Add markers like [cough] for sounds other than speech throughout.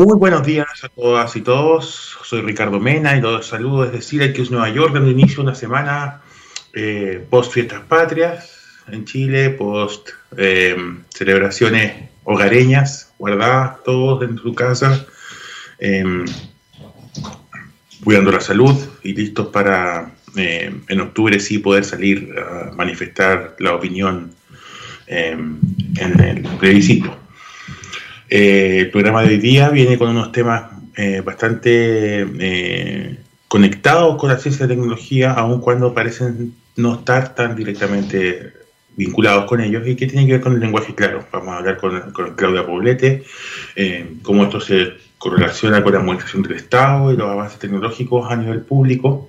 Muy buenos días a todas y todos. Soy Ricardo Mena y los saludo desde Syracuse, Nueva York, dando inicio una semana eh, post fiestas patrias en Chile, post eh, celebraciones hogareñas, guardadas todos en su casa, em, cuidando la salud y listos para eh, en octubre sí poder salir a manifestar la opinión em, en el plebiscito. Eh, el programa de hoy día viene con unos temas eh, bastante eh, conectados con la ciencia y la tecnología, aun cuando parecen no estar tan directamente vinculados con ellos y que tienen que ver con el lenguaje claro. Vamos a hablar con, Claudia Poblete, cómo esto se correlaciona con la modernización del Estado y los avances tecnológicos a nivel público.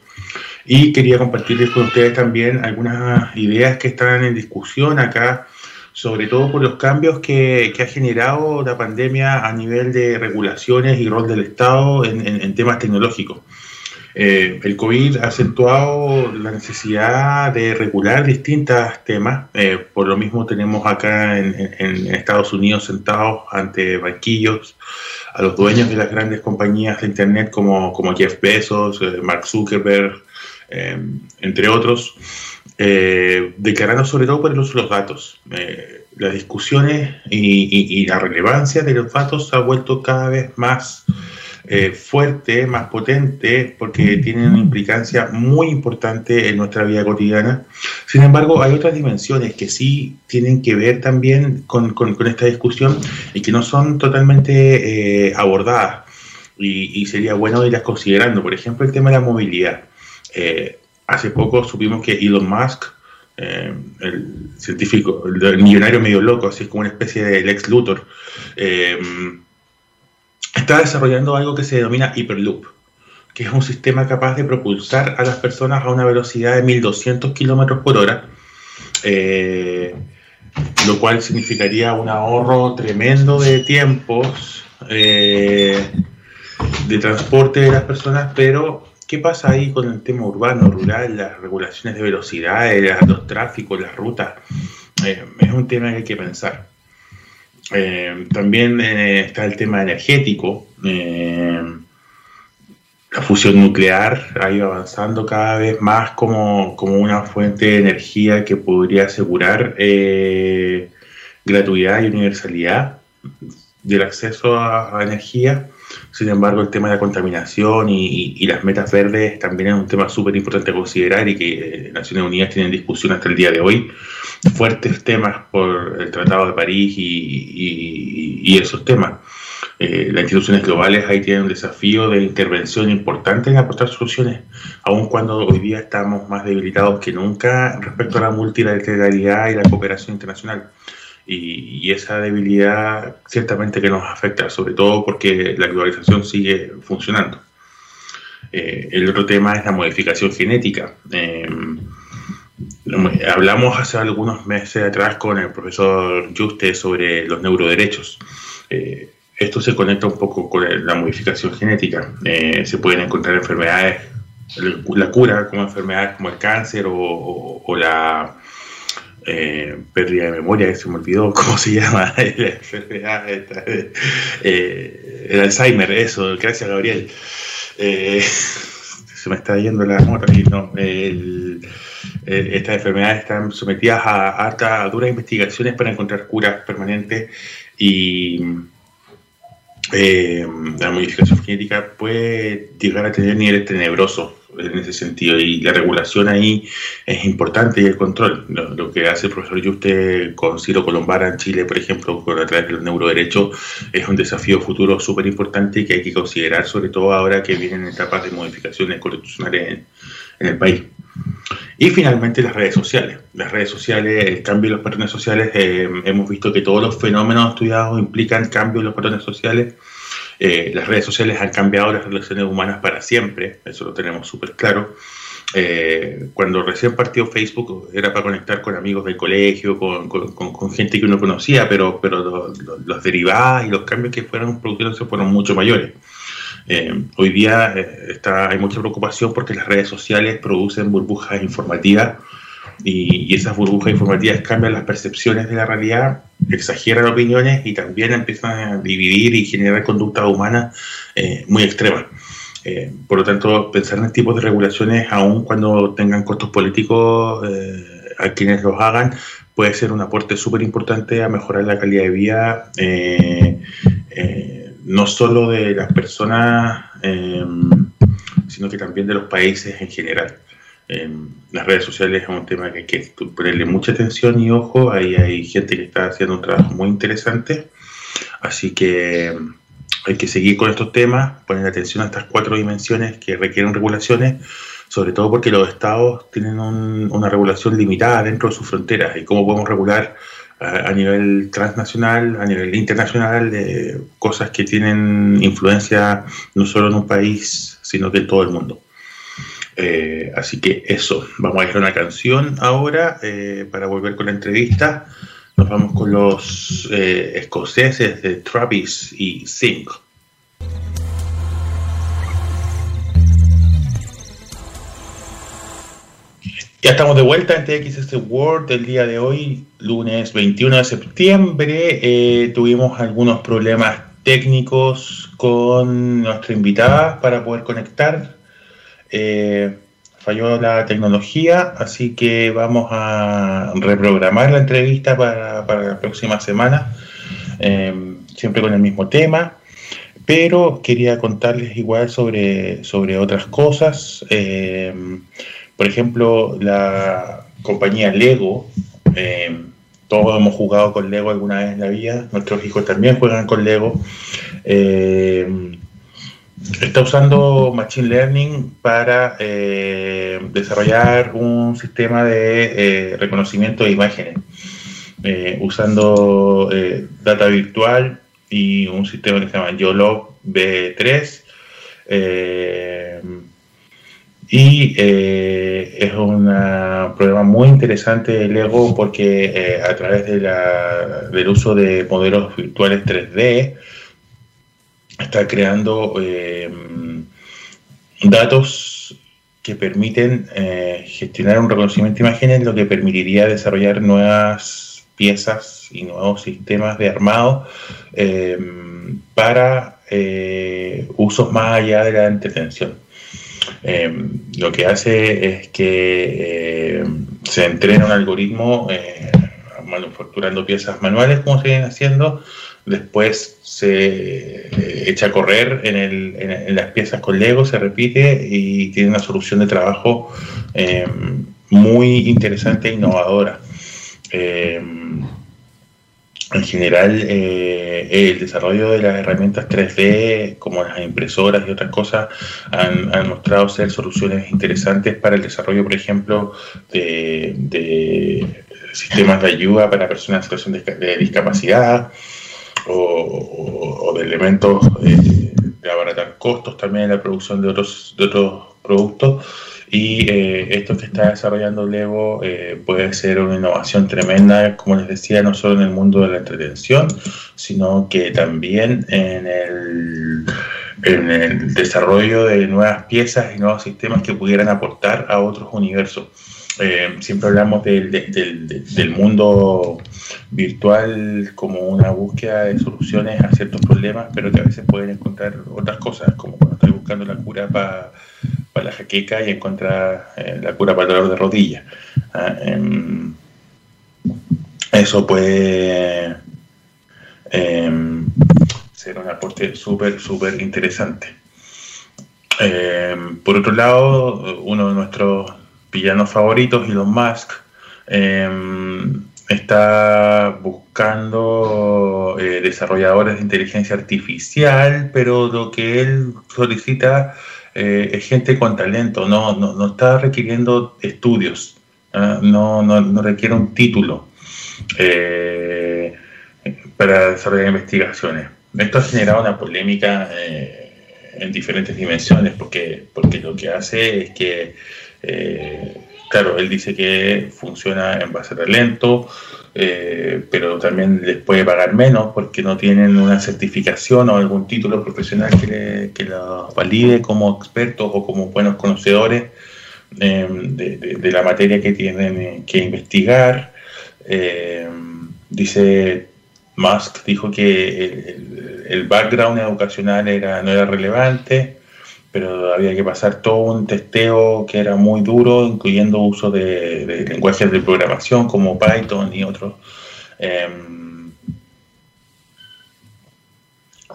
Y quería compartirles con ustedes también algunas ideas que están en discusión acá sobre todo por los cambios que, ha generado la pandemia a nivel de regulaciones y rol del Estado en, temas tecnológicos. Eh, el COVID ha acentuado la necesidad de regular distintos temas. Eh, por lo mismo tenemos acá en, Estados Unidos sentados ante banquillos a los dueños de las grandes compañías de Internet como, como Jeff Bezos, eh, Mark Zuckerberg, entre otros eh, declarando sobre todo por el uso de los datos. Eh, las discusiones y, la relevancia de los datos se ha vuelto cada vez más eh, fuerte, más potente, porque tienen una implicancia muy importante en nuestra vida cotidiana. Sin embargo, hay otras dimensiones que sí tienen que ver también con, esta discusión y que no son totalmente eh, abordadas. Y, y, sería bueno irlas considerando. Por ejemplo, el tema de la movilidad Hace poco supimos que Elon Musk, eh, el científico, el, millonario medio loco, así como una especie de Lex Luthor, eh, está desarrollando algo que se denomina Hyperloop, que es un sistema capaz de propulsar a las personas a una velocidad de 1200 kilómetros por hora, eh, lo cual significaría un ahorro tremendo de tiempos de transporte de las personas, pero ¿Qué pasa ahí con el tema urbano, rural, las regulaciones de velocidad, los tráficos, las rutas? Eh, es un tema que hay que pensar. Eh, también eh, está el tema energético. la fusión nuclear ha ido avanzando cada vez más como, una fuente de energía que podría asegurar gratuidad y universalidad del acceso a energía. Sin embargo, el tema de la contaminación y, las metas verdes también es un tema súper importante a considerar y que eh, Naciones Unidas tiene en discusión hasta el día de hoy. Fuertes temas por el Tratado de París y, esos temas. Eh, las instituciones globales ahí tienen un desafío de intervención importante en aportar soluciones, aun cuando hoy día estamos más debilitados que nunca respecto a la multilateralidad y la cooperación internacional y, esa debilidad ciertamente que nos afecta, sobre todo porque la globalización sigue funcionando. Eh, el otro tema es la modificación genética. Eh, hablamos hace algunos meses atrás con el profesor Juste sobre los neuroderechos. Eh, esto se conecta un poco con la modificación genética. se pueden encontrar enfermedades, la cura como enfermedades como el cáncer o la eh, pérdida de memoria, que se me olvidó [laughs] cómo se llama [laughs] la enfermedad, eh, el Alzheimer, eso, gracias Gabriel. Eh, [laughs] se me está yendo la moto y no, estas enfermedades están sometidas a, a, duras investigaciones para encontrar curas permanentes y la modificación genética puede llegar a tener niveles tenebrosos en ese sentido y la regulación ahí es importante y el control. Lo, que hace el profesor Yuste con Ciro Colombara en Chile, por ejemplo, con a través del neuroderecho, es un desafío futuro súper importante que hay que considerar, sobre todo ahora que vienen etapas de modificaciones constitucionales en, el país. Y finalmente las redes sociales. Las redes sociales, el cambio de los patrones sociales, eh, hemos visto que todos los fenómenos estudiados implican cambios en los patrones sociales eh, las redes sociales han cambiado las relaciones humanas para siempre, eso lo tenemos súper claro. Eh, cuando recién partió Facebook era para conectar con amigos del colegio, con, gente que uno conocía, pero, pero los derivados y los cambios que fueron produciéndose fueron mucho mayores. Eh, hoy día está, hay mucha preocupación porque las redes sociales producen burbujas informativas y, y, esas burbujas informativas cambian las percepciones de la realidad exageran opiniones y también empiezan a dividir y generar conductas humanas eh, muy extremas. Eh, por lo tanto, pensar en tipos de regulaciones, aun cuando tengan costos políticos a quienes los hagan, puede ser un aporte súper importante a mejorar la calidad de vida, no solo de las personas, sino que también de los países en general las redes sociales es un tema que hay que ponerle mucha atención y ojo, ahí hay gente que está haciendo un trabajo muy interesante, así que hay que seguir con estos temas, poner atención a estas cuatro dimensiones que requieren regulaciones, sobre todo porque los estados tienen una regulación limitada dentro de sus fronteras y cómo podemos regular a, nivel transnacional, a nivel internacional, de cosas que tienen influencia no solo en un país, sino que en todo el mundo. Eh, así que eso, vamos a ir a una canción ahora eh, para volver con la entrevista. Nos vamos con los eh, escoceses de Travis y Sing. Ya estamos de vuelta en TXS World el día de hoy, lunes 21 de septiembre. tuvimos algunos problemas técnicos con nuestra invitada para poder conectar eh, falló la tecnología, así que vamos a reprogramar la entrevista para, la próxima semana, em, siempre con el mismo tema, pero quería contarles igual sobre, sobre otras cosas. Em, por ejemplo, la compañía Lego, em, todos hemos jugado con Lego alguna vez en la vida, nuestros hijos también juegan con Lego está usando Machine Learning para eh, desarrollar un sistema de eh, reconocimiento de imágenes, eh, usando data virtual y un sistema que se llama YOLO B3. y es un problema muy interesante de Lego porque a través de del uso de modelos virtuales 3D, está creando eh, datos que permiten eh, gestionar un reconocimiento de imágenes, lo que permitiría desarrollar nuevas piezas y nuevos sistemas de armado eh, para usos más allá de la entretención. lo que hace es que se entrena un algoritmo manufacturando piezas manuales, como se vienen haciendo, después se eh, echa a correr en, las piezas con Lego, se repite y tiene una solución de trabajo eh, muy interesante e innovadora. Eh, en general, el desarrollo de las herramientas 3D, como las impresoras y otras cosas, han, mostrado ser soluciones interesantes para el desarrollo, por ejemplo, de, sistemas de ayuda para personas en situación de discapacidad, o, de elementos eh, de abaratar costos también en la producción de otros, de otros productos. Y eh, esto que está desarrollando Lego eh, puede ser una innovación tremenda, como les decía, no solo en el mundo de la entretención, sino que también en el, en el desarrollo de nuevas piezas y nuevos sistemas que pudieran aportar a otros universos. Siempre hablamos del, del, mundo virtual como una búsqueda de soluciones a ciertos problemas, pero que a veces pueden encontrar otras cosas, como cuando estoy buscando la cura para la jaqueca y encontrar eh, la cura para el dolor de rodilla. Ah, em, eso puede em, ser un aporte súper, súper interesante. Em, por otro lado, uno de nuestros villanos favoritos, Elon Musk, está buscando eh, desarrolladores de inteligencia artificial, pero lo que él solicita eh, es gente con talento, no, no, está requiriendo estudios, ¿ah? no, no, requiere un título eh, para desarrollar investigaciones. Esto ha generado una polémica en diferentes dimensiones, porque, porque lo que hace es que claro, él dice que funciona en base a talento, eh, pero también les puede pagar menos porque no tienen una certificación o algún título profesional que, que los valide como expertos o como buenos conocedores eh, de, la materia que tienen que investigar. Eh, dice Musk dijo que el, background educacional era, no era relevante, pero había que pasar todo un testeo que era muy duro, incluyendo uso de, lenguajes de programación como Python y otros. Em,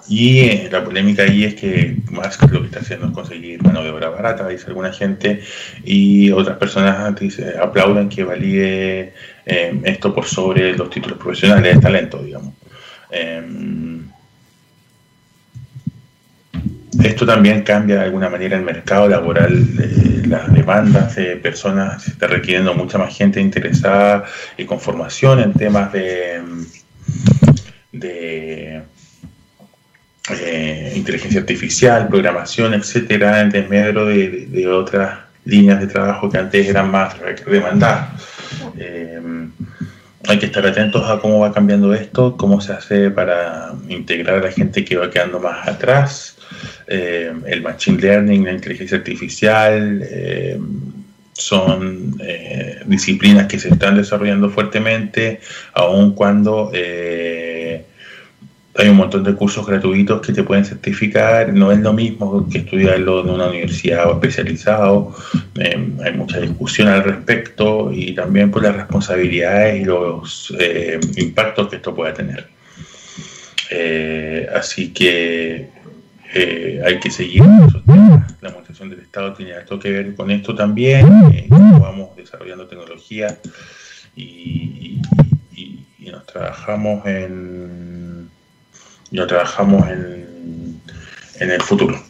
y eh, la polémica ahí es que Musk lo que está haciendo es conseguir mano de obra barata, dice alguna gente, y otras personas dice, aplauden que valide em, esto por sobre los títulos profesionales de talento, digamos. Em, esto también cambia de alguna manera el mercado laboral, las demandas de personas, se está requiriendo mucha más gente interesada y con formación en temas de, de eh, inteligencia artificial, programación, etcétera, en desmedro de, de, otras líneas de trabajo que antes eran más demandadas. Eh, hay que estar atentos a cómo va cambiando esto, cómo se hace para integrar a la gente que va quedando más atrás. Eh, el machine learning, la inteligencia artificial, eh, son eh, disciplinas que se están desarrollando fuertemente, aun cuando hay un montón de cursos gratuitos que te pueden certificar, no es lo mismo que estudiarlo en una universidad o especializado, em, hay mucha discusión al respecto y también por las responsabilidades y los eh, impactos que esto pueda tener. Eh, así que eh, hay que seguir esos temas. La administración del Estado tiene algo que ver con esto también, vamos desarrollando tecnología y nos trabajamos en lo trabajamos en, en el futuro.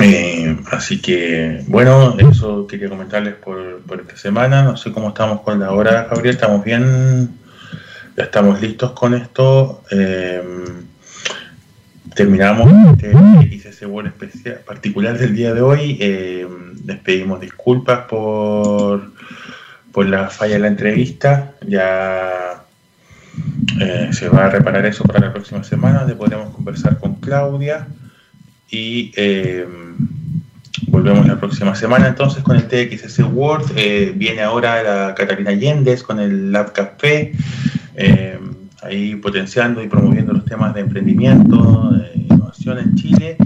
Eh, así que, bueno, eso quería comentarles por, por, esta semana. No sé cómo estamos con la hora, Gabriel. ¿Estamos bien? ¿Ya estamos listos con esto? Eh, terminamos este ICC World especial, particular del día de hoy. Eh, les pedimos disculpas por, por la falla de la entrevista. Ya eh, se va a reparar eso para la próxima semana, donde podremos conversar con Claudia y eh, volvemos la próxima semana entonces con el TXS World. Eh, viene ahora la Catalina Allendez con el Lab Café, ahí potenciando y promoviendo los temas de emprendimiento, de innovación en Chile.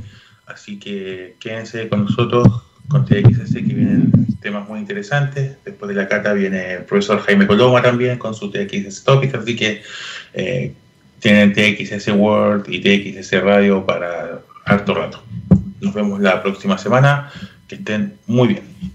Así que quédense con nosotros con TXS que vienen temas muy interesantes. Después de la cata viene el profesor Jaime Coloma también con su TXS Topic, así que eh, tienen TXS World y TXS Radio para harto rato. Nos vemos la próxima semana. Que estén muy bien.